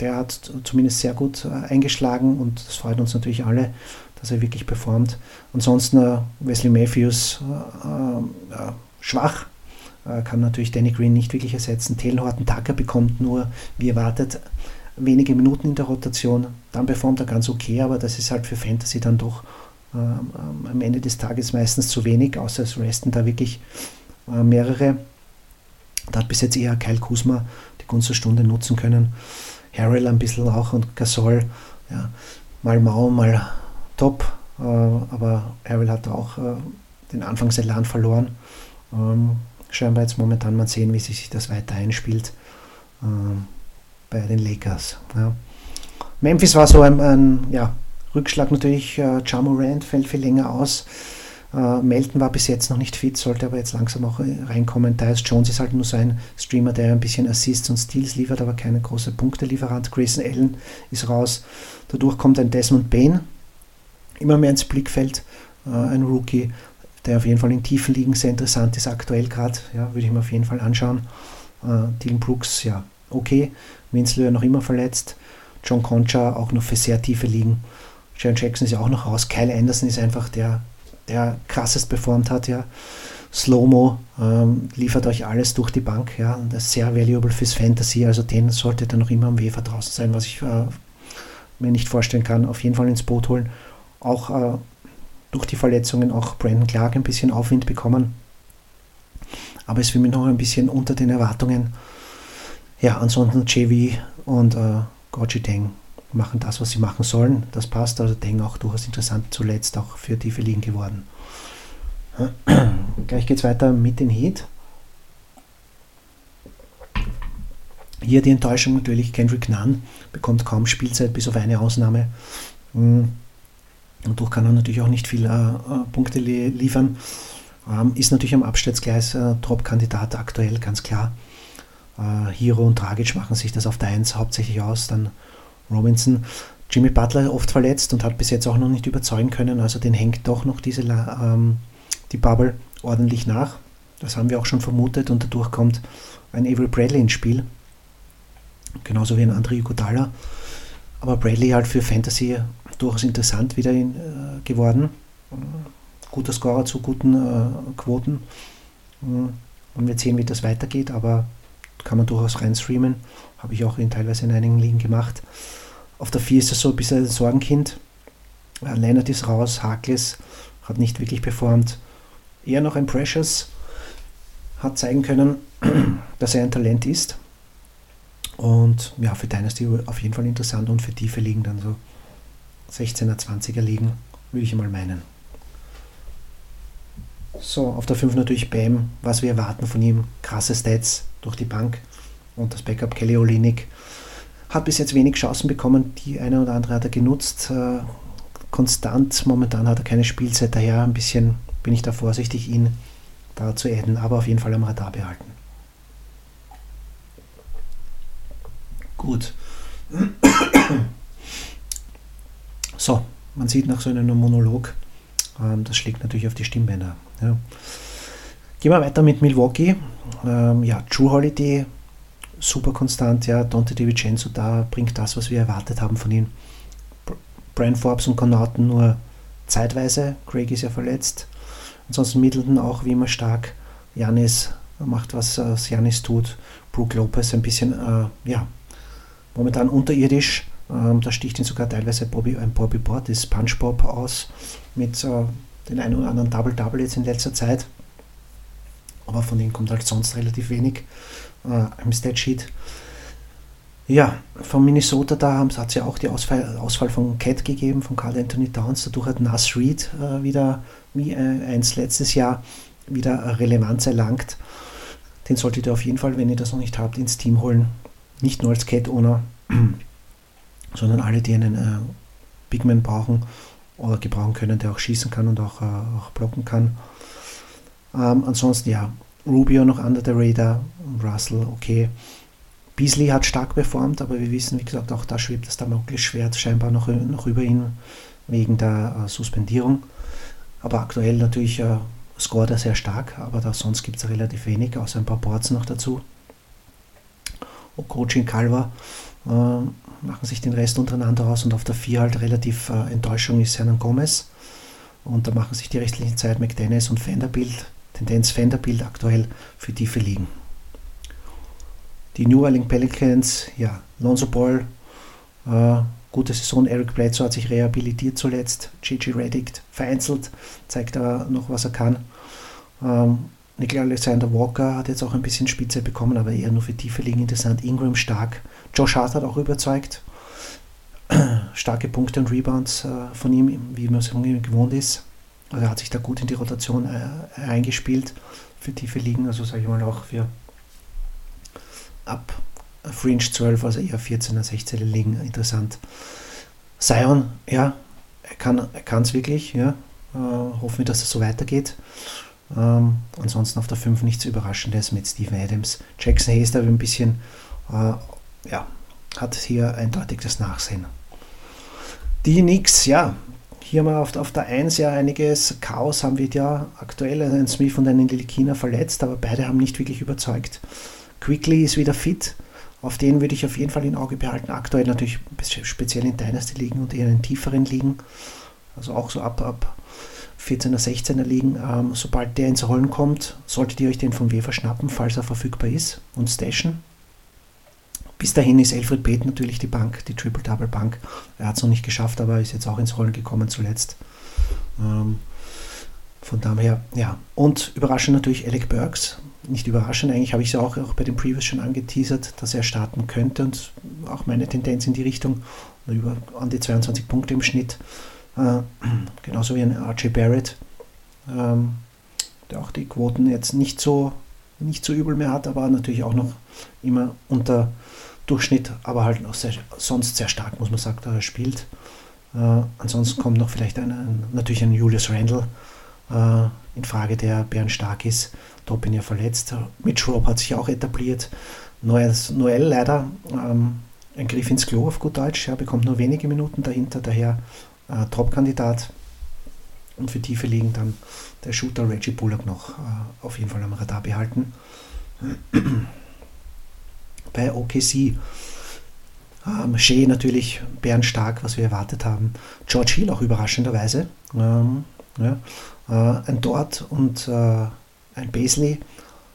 der hat zumindest sehr gut äh, eingeschlagen und das freut uns natürlich alle, dass er wirklich performt. Ansonsten äh, Wesley Matthews äh, schwach, kann natürlich Danny Green nicht wirklich ersetzen. Taylor Horton Tucker bekommt nur, wie erwartet, wenige Minuten in der Rotation. Dann performt er ganz okay, aber das ist halt für Fantasy dann doch ähm, am Ende des Tages meistens zu wenig, außer es resten da wirklich äh, mehrere. Da hat bis jetzt eher Kyle Kuzma die Gunst Stunde nutzen können. Harrell ein bisschen auch und Gasol, ja, mal mau, mal top, äh, aber Harrell hat auch äh, den Anfangselan verloren. Ähm, scheinbar jetzt momentan mal sehen, wie sich das weiter einspielt äh, bei den Lakers. Ja. Memphis war so ein, ein ja, Rückschlag natürlich. Äh, Jamorant fällt viel länger aus. Äh, Melton war bis jetzt noch nicht fit, sollte aber jetzt langsam auch reinkommen. Tyus Jones ist halt nur so ein Streamer, der ein bisschen Assists und Steals liefert, aber keine große Punktelieferant. Grayson Allen ist raus. Dadurch kommt ein Desmond Bain immer mehr ins Blickfeld. Äh, ein Rookie, der auf jeden Fall in tiefen Ligen sehr interessant ist, aktuell gerade. Ja, würde ich mir auf jeden Fall anschauen. Äh, Dylan Brooks, ja, okay. Winslow noch immer verletzt. John Concha auch noch für sehr tiefe Ligen. Sharon Jackson ist ja auch noch raus. Kyle Anderson ist einfach der, der krassest performt hat, ja. Slow-Mo ähm, liefert euch alles durch die Bank, ja. Das ist sehr valuable fürs Fantasy, also den sollte dann noch immer am Wefer draußen sein, was ich äh, mir nicht vorstellen kann. Auf jeden Fall ins Boot holen. Auch äh, durch die Verletzungen auch Brandon Clark ein bisschen Aufwind bekommen. Aber es für mich noch ein bisschen unter den Erwartungen. Ja, ansonsten JV und äh, Goji Deng machen das, was sie machen sollen. Das passt. Also Deng auch durchaus interessant zuletzt auch für tiefe Ligen geworden. Gleich geht es weiter mit den Heat. Hier die Enttäuschung natürlich, Kendrick Nunn bekommt kaum Spielzeit, bis auf eine Ausnahme. Hm. Und durch kann er natürlich auch nicht viele äh, äh, Punkte li liefern. Ähm, ist natürlich am Absturzgleis äh, Top-Kandidat aktuell, ganz klar. Äh, Hero und Dragic machen sich das auf der 1 hauptsächlich aus. Dann Robinson. Jimmy Butler oft verletzt und hat bis jetzt auch noch nicht überzeugen können. Also den hängt doch noch diese ähm, die Bubble ordentlich nach. Das haben wir auch schon vermutet und dadurch kommt ein Avery Bradley ins Spiel. Genauso wie ein André Iguodala. Aber Bradley halt für Fantasy durchaus interessant wieder in, äh, geworden. Guter Scorer zu guten äh, Quoten. Und wir sehen, wie das weitergeht, aber kann man durchaus reinstreamen. Habe ich auch in, teilweise in einigen Ligen gemacht. Auf der 4 ist es so ein bisschen ein Sorgenkind. Äh, Leonard ist raus, Harkless hat nicht wirklich performt. Eher noch ein Precious hat zeigen können, dass er ein Talent ist. Und ja, für Dynasty auf jeden Fall interessant und für tiefe Ligen dann so 16er, 20er Ligen, würde ich mal meinen. So, auf der 5 natürlich Bam, was wir erwarten von ihm. Krasse Stats durch die Bank. Und das Backup Kelly Olinik hat bis jetzt wenig Chancen bekommen. Die eine oder andere hat er genutzt. Äh, konstant, momentan hat er keine Spielzeit, daher ein bisschen bin ich da vorsichtig, ihn da zu adden, aber auf jeden Fall am Radar behalten. Gut. So, man sieht nach so einem Monolog, ähm, das schlägt natürlich auf die Stimmbänder. Ja. Gehen wir weiter mit Milwaukee. Ähm, ja, True Holiday, super konstant. Ja, Dante DiVincenzo da bringt das, was wir erwartet haben von ihm. Brian Forbes und Connaughton nur zeitweise. Craig ist ja verletzt. Ansonsten Middleton auch wie immer stark. Janis macht, was äh, Janis tut. Brook Lopez ein bisschen, äh, ja, momentan unterirdisch. Ähm, da sticht ihn sogar teilweise Bobby, ein Bobby Board, das SpongeBob aus, mit äh, den einen oder anderen Double-Double jetzt in letzter Zeit. Aber von denen kommt halt sonst relativ wenig äh, im Statsheet. Ja, von Minnesota, da hat es ja auch die Ausfall, Ausfall von Cat gegeben, von Carl Anthony Towns. Dadurch hat Nas Reed äh, wieder, wie äh, eins letztes Jahr, wieder Relevanz erlangt. Den solltet ihr auf jeden Fall, wenn ihr das noch nicht habt, ins Team holen. Nicht nur als Cat-Owner, sondern alle, die einen äh, Bigman brauchen oder gebrauchen können, der auch schießen kann und auch, äh, auch blocken kann. Ähm, ansonsten ja, Rubio noch under the radar, Russell okay. Beasley hat stark performt, aber wir wissen, wie gesagt, auch da schwebt das Damoklesschwert scheinbar noch, noch über ihn wegen der äh, Suspendierung. Aber aktuell natürlich äh, scoret er sehr stark, aber da sonst gibt es relativ wenig, außer ein paar Boards noch dazu. Coaching Calva äh, machen sich den Rest untereinander aus und auf der 4 halt relativ äh, Enttäuschung ist Hernan Gomez. Und da machen sich die restlichen Zeit McDennis und Vanderbilt, Tendenz Vanderbilt aktuell für tiefe Ligen. Die New Orleans Pelicans, ja, Lonzo Ball, äh, gute Saison. Eric Bledsoe hat sich rehabilitiert zuletzt. Gigi Reddick vereinzelt, zeigt er noch, was er kann. Ähm, Nicola Alexander Walker hat jetzt auch ein bisschen Spitze bekommen, aber eher nur für tiefe Ligen interessant. Ingram stark. Josh Hart hat auch überzeugt. Starke Punkte und Rebounds äh, von ihm, wie man es gewohnt ist. Also er hat sich da gut in die Rotation äh, eingespielt für tiefe Ligen, also sage ich mal auch für ab Fringe 12, also eher 14er, 16er liegen interessant. Zion, ja, er kann es wirklich, ja. Äh, hoffen wir, dass es so weitergeht. Ähm, ansonsten auf der 5 nichts Überraschendes mit Steven Adams. Jackson Hayes da ein bisschen, äh, ja, hat hier eindeutig das Nachsehen. Die Knicks, ja, hier haben wir auf, auf der 1 ja einiges Chaos haben wir ja aktuell. Ein Smith und einen Lilikina verletzt, aber beide haben nicht wirklich überzeugt. Quickly ist wieder fit. Auf den würde ich auf jeden Fall in Auge behalten. Aktuell natürlich speziell in Dynasty liegen und eher in tieferen liegen. Also auch so ab, ab 14er, 16er liegen. Ähm, sobald der ins Rollen kommt, solltet ihr euch den vom Wefer schnappen, falls er verfügbar ist und stashen. Bis dahin ist Alfred Beth natürlich die Bank, die Triple-Double-Bank. Er hat es noch nicht geschafft, aber ist jetzt auch ins Rollen gekommen zuletzt. Ähm, von daher, ja. Und überraschend natürlich Alec Burks. Nicht überraschend, eigentlich habe ich es auch, auch bei den Previews schon angeteasert, dass er starten könnte und auch meine Tendenz in die Richtung, über an die 22 Punkte im Schnitt. Äh, genauso wie ein RJ Barrett, ähm, der auch die Quoten jetzt nicht so, nicht so übel mehr hat, aber natürlich auch noch immer unter Durchschnitt, aber halt auch sehr, sonst sehr stark, muss man sagen, da er spielt. Äh, ansonsten kommt noch vielleicht ein, natürlich ein Julius Randle äh, in Frage, der bärenstark ist. Dobbin ja verletzt. Mitch Rob hat sich auch etabliert. Neues, Noel leider ähm, ein Griff ins Klo auf gut Deutsch. Er bekommt nur wenige Minuten dahinter, daher äh, Top-Kandidat. Und für tiefe liegen dann der Shooter Reggie Bullock noch äh, auf jeden Fall am Radar behalten. Bei OKC ähm, Shea natürlich bärenstark, was wir erwartet haben. George Hill auch überraschenderweise. Ähm, ja. Äh, ein Dort und äh, ein Beasley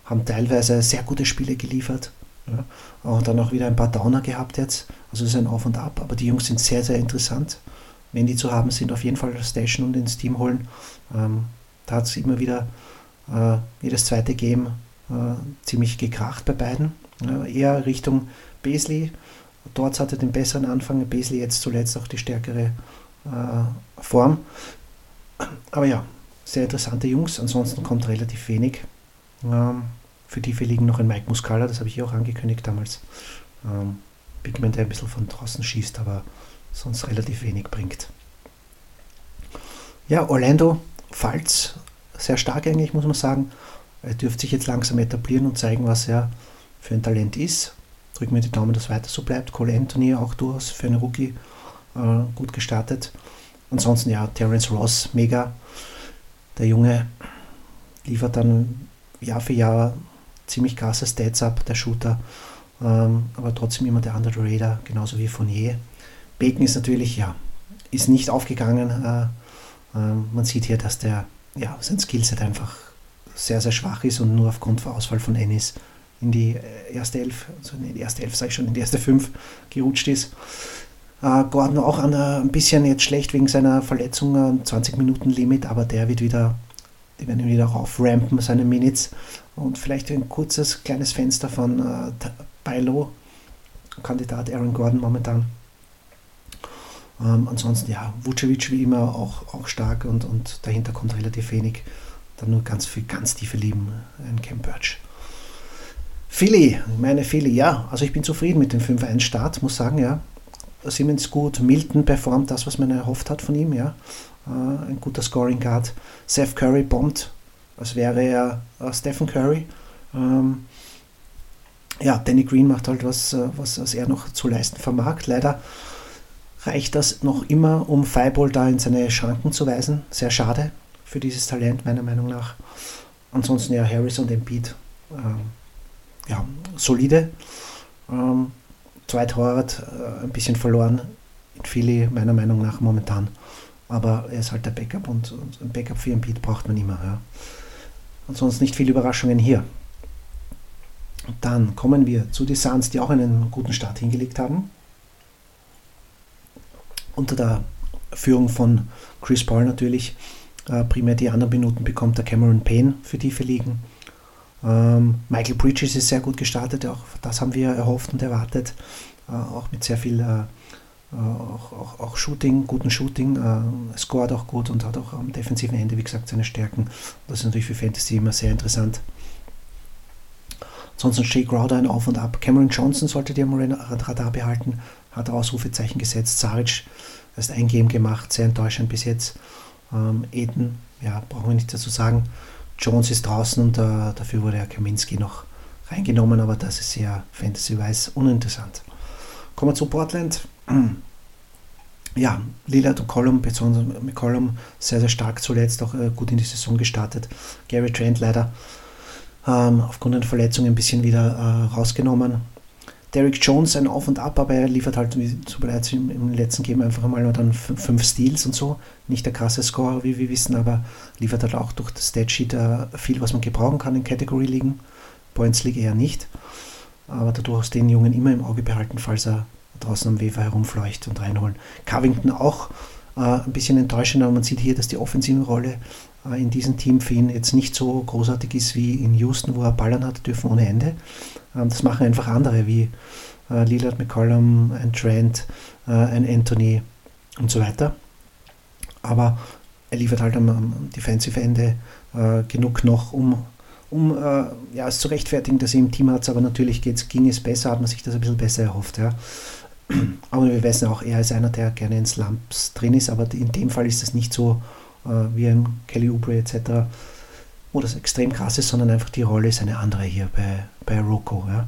haben teilweise sehr gute Spiele geliefert. Ja. Und dann auch wieder ein paar Downer gehabt jetzt. Also es ist ein Auf und Ab, aber die Jungs sind sehr, sehr interessant. Wenn die zu haben sind, auf jeden Fall Station und ins Team holen. Ähm, da hat es immer wieder äh, jedes zweite Game äh, ziemlich gekracht bei beiden. Ja, eher Richtung Beasley. Dort hatte den besseren Anfang, Beasley jetzt zuletzt auch die stärkere äh, Form. Aber ja, sehr interessante Jungs. Ansonsten kommt relativ wenig. Ähm, für die liegen noch ein Mike Muscala, das habe ich auch angekündigt damals. Ähm, Bigman, der ein bisschen von draußen schießt, aber sonst relativ wenig bringt. Ja, Orlando, Falls, sehr stark eigentlich, muss man sagen. Er dürfte sich jetzt langsam etablieren und zeigen, was er für ein Talent ist. Drücken wir die Daumen, dass weiter so bleibt. Cole Anthony auch durchaus für einen Rookie äh, gut gestartet. Ansonsten ja, Terence Ross, mega. Der Junge liefert dann Jahr für Jahr ziemlich krasse Stats ab, der Shooter. Ähm, aber trotzdem immer der Under Raider, genauso wie Fournier. Bacon ist natürlich, ja, ist nicht aufgegangen. Äh, äh, man sieht hier, dass der, ja, sein Skillset einfach sehr, sehr schwach ist und nur aufgrund von Ausfall von Ennis in die erste Elf, also in die erste Elf sage ich schon, in die erste Fünf gerutscht ist. Äh, Gordon auch an, äh, ein bisschen jetzt schlecht wegen seiner Verletzung, 20 Minuten Limit, aber der wird wieder, die werden wieder rauframpen, seine Minutes. Und vielleicht ein kurzes, kleines Fenster von äh, Bailo, Kandidat Aaron Gordon momentan. Ähm, ansonsten, ja, Vucevic wie immer auch, auch stark und, und dahinter kommt relativ wenig. Dann nur ganz viel, ganz tiefe Lieben, ein Cam Birch. Philly, meine Philly, ja, also ich bin zufrieden mit dem 5-1-Start, muss sagen, ja. Simmons gut, Milton performt das, was man erhofft hat von ihm, ja. Uh, ein guter Scoring Guard. Seth Curry bombt, als wäre er uh, Stephen Curry. Ähm, ja, Danny Green macht halt was, uh, was, was er noch zu leisten vermag. Leider reicht das noch immer, um Fireball da in seine Schranken zu weisen. Sehr schade für dieses Talent, meiner Meinung nach. Ansonsten ja, Harris und Embiid, ähm, ja, solide. Ähm, Dwight Howard äh, ein bisschen verloren in Philly, meiner Meinung nach momentan. Aber er ist halt der Backup und, und ein Backup für Beat braucht man immer. Ja. Ansonsten nicht viele Überraschungen hier. Dann kommen wir zu den Suns, die auch einen guten Start hingelegt haben. Unter der Führung von Chris Paul natürlich. Äh, primär die anderen Minuten bekommt der Cameron Payne für tiefe Ligen. Ähm, Michael Bridges ist sehr gut gestartet, auch das haben wir erhofft und erwartet, äh, auch mit sehr viel äh, äh auch, auch, auch, Shooting, guten Shooting, äh, scored auch gut und hat auch am defensiven Ende, wie gesagt, seine Stärken. Das ist natürlich für Fantasy immer sehr interessant. Ansonsten Jay Crowder ein Auf und Ab. Cameron Johnson sollte ihr am Radar behalten, hat Ausrufezeichen gesetzt. Saric erst ein Game gemacht, sehr enttäuschend bis jetzt. Ähm, Eden, ja, brauchen wir nicht dazu sagen. Jones ist draußen und äh, dafür wurde ja Kaminski noch reingenommen, aber das ist sehr fantasy-wise uninteressant. Kommen wir zu Portland. Ja, Lillard und Column, besonders mit Column, sehr, sehr stark zuletzt, auch äh, gut in die Saison gestartet. Gary Trent leider ähm, aufgrund einer Verletzung ein bisschen wieder äh, rausgenommen. Derek Jones ein Auf und Ab, aber er liefert halt wie zu bereits im, im, letzten Game einfach mal nur dann fünf Steals und so. Nicht der krasse Score, wie wir wissen, aber liefert halt auch durch das Statsheet äh, viel, was man gebrauchen kann in Category ligen. Points League eher nicht. Aber dadurch den Jungen immer im Auge behalten, falls er draußen am Wefer herumfleucht und reinholen. Covington auch äh, ein bisschen enttäuschend, aber man sieht hier, dass die offensive Rolle in diesem Team für ihn jetzt nicht so großartig ist wie in Houston, wo er ballern hat dürfen ohne Ende. Ähm, das machen einfach andere wie äh, Lillard, McCollum, ein Trent, äh, ein Anthony und so weiter. Aber er liefert halt am, Defensive Ende äh, genug noch, um um äh, ja, es zu rechtfertigen, dass er im Team hat, aber natürlich ging es besser, hat man sich das ein bisschen besser erhofft. Ja. Aber wir wissen auch, er ist einer, der gerne in Slumps drin ist, aber in dem Fall ist es nicht so äh, wie ein Kelly Oubre etc., wo das extrem krass ist, sondern einfach die Rolle ist eine andere hier bei, bei Rocco. Ja.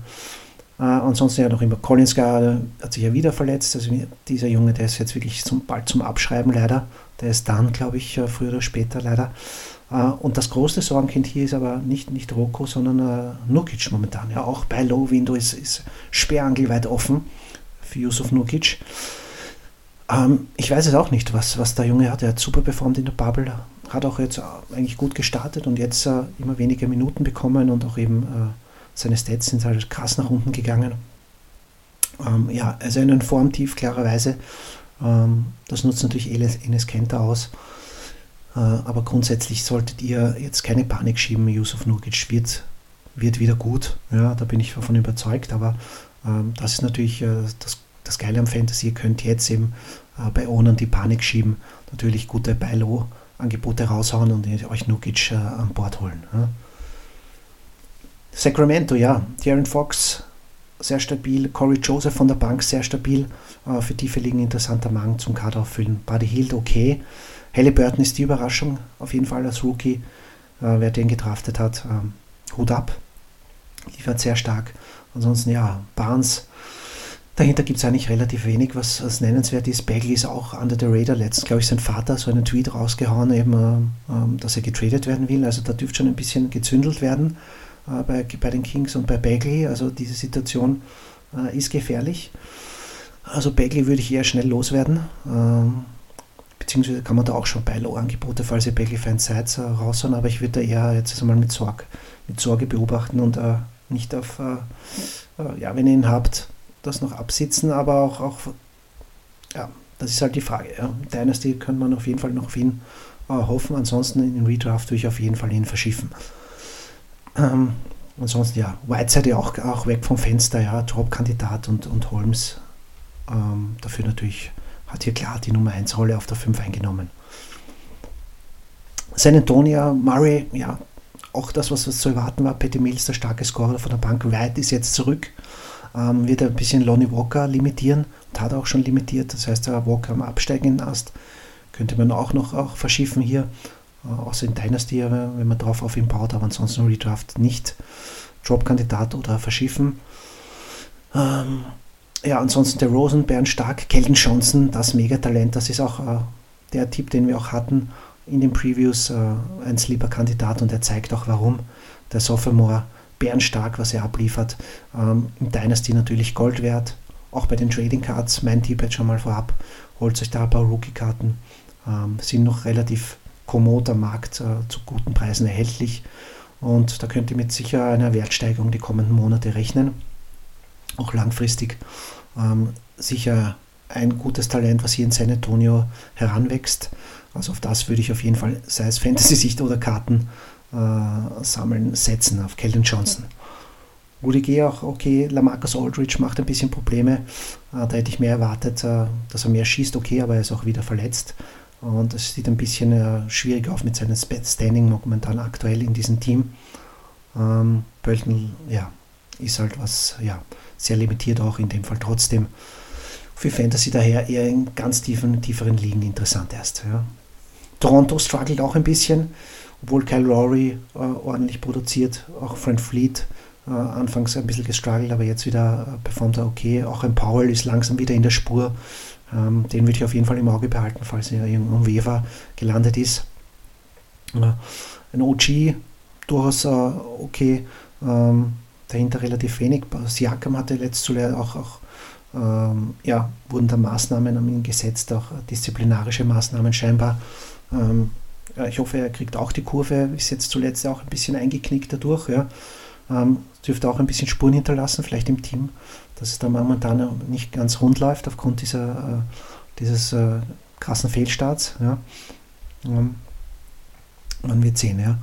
Äh, ansonsten ja noch immer Collins hat sich ja wieder verletzt. Also dieser Junge, der ist jetzt wirklich zum, bald zum Abschreiben leider. Der ist dann, glaube ich, äh, früher oder später leider. Äh, und das große Sorgenkind hier ist aber nicht, nicht Rocco, sondern äh, Nukic momentan. Ja, auch bei Low Window ist, ist sperrangelweit offen für Yusuf Nurkic. Ähm, ich weiß es auch nicht, was, was der Junge hat. Er hat super performt in der Bubble, hat auch jetzt äh, eigentlich gut gestartet und jetzt äh, immer weniger Minuten bekommen und auch eben äh, seine Stats sind halt krass nach unten gegangen. Ähm, ja, also in einem Formtief klarerweise. Ähm, das nutzt natürlich Enes Kenter aus. Äh, aber grundsätzlich solltet ihr jetzt keine Panik schieben. Yusuf Nurkic wird, wird wieder gut. Ja, da bin ich davon überzeugt. Aber ähm, das ist natürlich äh, das, das Geile am Fantasy. Ihr könnt jetzt eben bei Ownern die Panik schieben, natürlich gute Buy-Low-Angebote raushauen und euch Nukic äh, an Bord holen. Sacramento, ja. Darren Fox, sehr stabil. Corey Joseph von der Bank, sehr stabil. für tiefe Ligen interessanter Mann zum Kader auffüllen. Buddy Hield, okay. Halliburton ist die Überraschung, auf jeden Fall als Rookie. wer den gedraftet hat, ähm, Hut ab. Liefert sehr stark. Ansonsten, ja, Barnes. Dahinter gibt es eigentlich relativ wenig, was, was nennenswert ist. Bagley ist auch under the radar. Letztens, glaube ich, sein Vater so einen Tweet rausgehauen, eben, äh, dass er getradet werden will. Also da dürfte schon ein bisschen gezündelt werden äh, bei, bei den Kings und bei Bagley. Also diese Situation äh, ist gefährlich. Also Bagley würde ich eher schnell loswerden. Ähm, beziehungsweise kann man da auch schon bei Low-Angebote, falls ihr Bagley-Fans seid, raushauen. Aber ich würde da eher jetzt einmal mit, Sorg, mit Sorge beobachten und äh, nicht auf, äh, äh, ja, wenn ihr ihn habt, das noch absitzen, aber auch, auch ja, das ist halt die Frage. Ja. Dynasty könnte man auf jeden Fall noch auf ihn äh, hoffen, ansonsten in den Redraft würde ich auf jeden Fall ihn verschiffen. Ähm, ansonsten, ja, Whiteside ja auch, auch weg vom Fenster, ja, Top-Kandidat und, und Holmes ähm, dafür natürlich hat hier klar die Nummer 1 Rolle auf der 5 eingenommen. San Antonio, Murray, ja, auch das, was zu erwarten war. Patty Mills, der starke Scorer von der Bank, White ist jetzt zurück. Ähm, wird ein bisschen Lonnie Walker limitieren und hat auch schon limitiert. Das heißt, der Walker am absteigenden Ast könnte man auch noch auch verschiffen hier. Äh, außer in Dynasty, wenn man drauf auf ihn baut, aber ansonsten Redraft nicht. Drop-Kandidat oder verschiffen. Ähm, ja, ansonsten der Rosen, Bernd Stark, Kelton Johnson, das Megatalent, das ist auch äh, der Tipp, den wir auch hatten in den Previews äh, ein Sleeper-Kandidat und er zeigt auch warum. Der Sophomore bärenstark, was er abliefert. Ähm, Dynasty natürlich Gold wert. Auch bei den Trading Cards, mein Tipp jetzt schon mal vorab, holt euch da ein paar Rookie-Karten. Ähm, sind noch relativ kommod am Markt äh, zu guten Preisen erhältlich. Und da könnt ihr mit sicher einer Wertsteigerung die kommenden Monate rechnen. Auch langfristig ähm, sicher ein gutes Talent, was hier in San Antonio heranwächst. Also auf das würde ich auf jeden Fall, sei es Fantasy-Sicht oder Karten äh, sammeln, setzen, auf Keldon Johnson. Rudy G auch okay, Lamarcus Aldridge macht ein bisschen Probleme. Äh, da hätte ich mehr erwartet, äh, dass er mehr schießt, okay, aber er ist auch wieder verletzt. Und es sieht ein bisschen äh, schwierig auf mit seinem Standing momentan aktuell in diesem Team. Ähm, Bölten, ja, ist halt was, ja, sehr limitiert auch in dem Fall trotzdem. Für Fantasy daher eher in ganz tiefen, tieferen Ligen interessant erst. Ja. Toronto struggelt auch ein bisschen, obwohl Kyle Rory äh, ordentlich produziert, auch Frank Fleet äh, anfangs ein bisschen gestruggelt, aber jetzt wieder äh, performt er okay. Auch ein Powell ist langsam wieder in der Spur. Ähm, den würde ich auf jeden Fall im Auge behalten, falls er irgendwo Weaver gelandet ist. ein OG durchaus äh, okay. Ähm, dahinter relativ wenig. Siakam hatte letzt zuletzt auch, auch ähm, ja, wurden da Maßnahmen an ihn gesetzt, auch disziplinarische Maßnahmen scheinbar. Ähm, ich hoffe, er kriegt auch die Kurve, ist jetzt zuletzt auch ein bisschen eingeknickt dadurch. Ja. Ähm, dürfte auch ein bisschen Spuren hinterlassen, vielleicht im Team, dass es da momentan nicht ganz rund läuft aufgrund dieser, äh, dieses äh, krassen Fehlstarts. Ja. Ähm, man wird sehen, ja.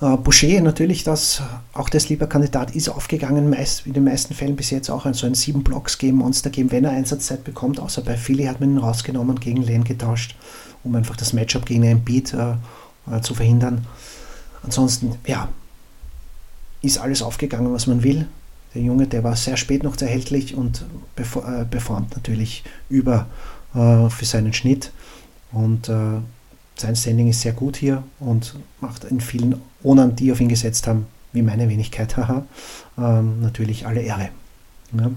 Äh, Boucher natürlich, das, auch der Sleeper-Kandidat ist aufgegangen, meist, in den meisten Fällen bis jetzt auch ein, so ein 7-Blocks-Game, Monster-Game, wenn er Einsatzzeit bekommt, außer bei Philly hat man ihn rausgenommen, gegen Lane getauscht, um einfach das Matchup gegen einen Beat äh, äh, zu verhindern. Ansonsten, ja, ist alles aufgegangen, was man will. Der Junge, der war sehr spät noch erhältlich und äh, performt natürlich über äh, für seinen Schnitt und sein Standing ist sehr gut hier und macht in vielen Ohnern, die auf ihn gesetzt haben, wie meine Wenigkeit, haha, ähm, natürlich alle Ehre. Ja.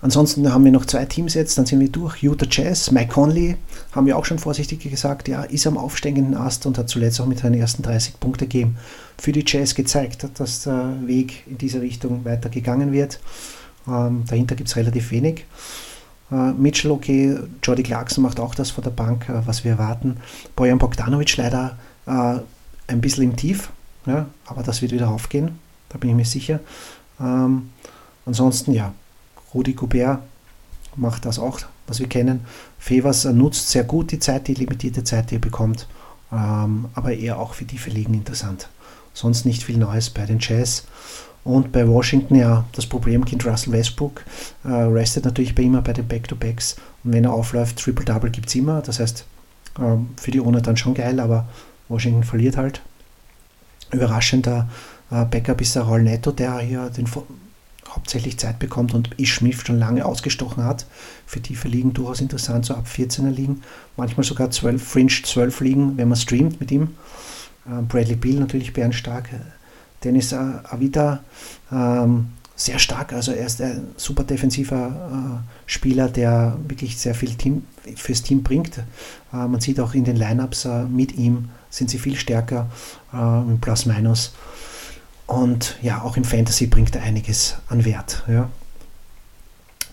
Ansonsten haben wir noch zwei Teams jetzt, dann sind wir durch. Utah Jazz, Mike Conley, haben wir auch schon vorsichtig gesagt, ja, ist am aufsteigenden Ast und hat zuletzt auch mit seinen ersten 30 Punkte gegeben für die Jazz gezeigt, dass der Weg in diese Richtung weiter gegangen wird. Ähm, dahinter gibt es relativ wenig. Äh, Mitchell okay, Jordi Clarkson macht auch das vor der Bank, äh, was wir erwarten. Bojan Bogdanovic leider äh, ein bisschen im Tief, ja, aber das wird wieder aufgehen, da bin ich mir sicher. Ähm, ansonsten, ja, Rudi Goubert macht das auch, was wir kennen. Fevers nutzt sehr gut die Zeit, die limitierte Zeit, die er bekommt, ähm, aber eher auch für tiefe Ligen interessant. Sonst nicht viel Neues bei den Jazz. Und bei Washington ja das Problemkind Russell Westbrook äh, restet natürlich bei immer bei den Back-to-Backs. Und wenn er aufläuft, Triple-Double gibt es immer. Das heißt, ähm, für die Owner dann schon geil, aber Washington verliert halt. Überraschender äh, Backup ist der Raul Netto, der hier den hauptsächlich Zeit bekommt und Ish Smith schon lange ausgestochen hat. Für tiefe Ligen durchaus interessant, so ab 14er Ligen. Manchmal sogar 12, Fringe 12 Ligen, wenn man streamt mit ihm. Äh, Bradley Beal natürlich bärenstark. Dennis Avida ähm, sehr stark. Also er ist ein super defensiver äh, Spieler, der wirklich sehr viel Team, fürs Team bringt. Äh, man sieht auch in den Lineups äh, mit ihm sind sie viel stärker äh, im Plus-Minus. Und ja, auch im Fantasy bringt er einiges an Wert. Ja.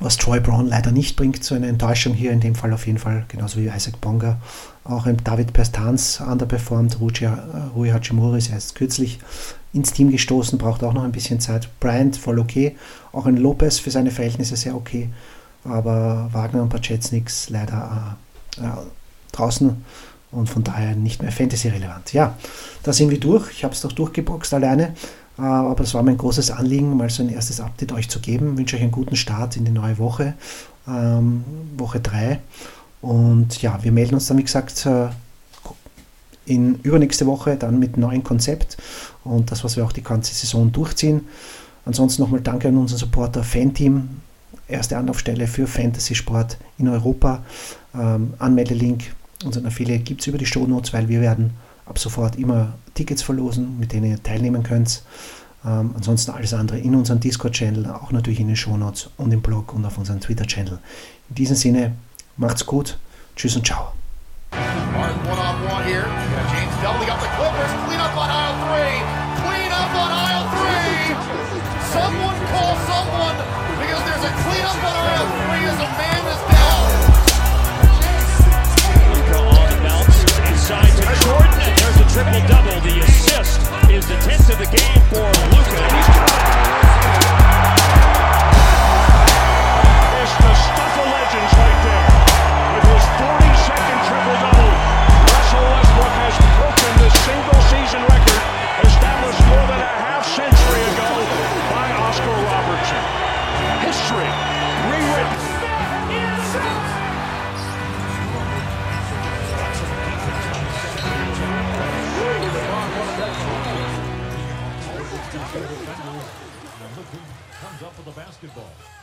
Was Troy Brown leider nicht bringt, so eine Enttäuschung hier in dem Fall auf jeden Fall, genauso wie Isaac Bonga. Auch ein David Perstans underperformed, Rui, Rui Hachimura ist erst kürzlich ins Team gestoßen, braucht auch noch ein bisschen Zeit. Bryant voll okay, auch ein Lopez für seine Verhältnisse sehr okay, aber Wagner und Pacetniks leider äh, äh, draußen und von daher nicht mehr Fantasy-relevant. Ja, da sind wir durch. Ich habe es doch durchgeboxt alleine, äh, aber es war mein großes Anliegen, mal so ein erstes Update euch zu geben. Ich wünsche euch einen guten Start in die neue Woche, ähm, Woche 3. Und ja, wir melden uns dann, wie gesagt, äh, in übernächste Woche dann mit neuen Konzept und das, was wir auch die ganze Saison durchziehen. Ansonsten nochmal danke an unseren Supporter Fanteam, erste Anlaufstelle für Fantasy-Sport in Europa. Ähm, Anmeldelink, unseren Affiliate gibt es über die Shownotes, weil wir werden ab sofort immer Tickets verlosen, mit denen ihr teilnehmen könnt. Ähm, ansonsten alles andere in unserem Discord-Channel, auch natürlich in den Shownotes und im Blog und auf unserem Twitter-Channel. In diesem Sinne, macht's gut, tschüss und ciao. Triple double. The assist is the 10th of the game for Luka. He's got It's comes up with the basketball.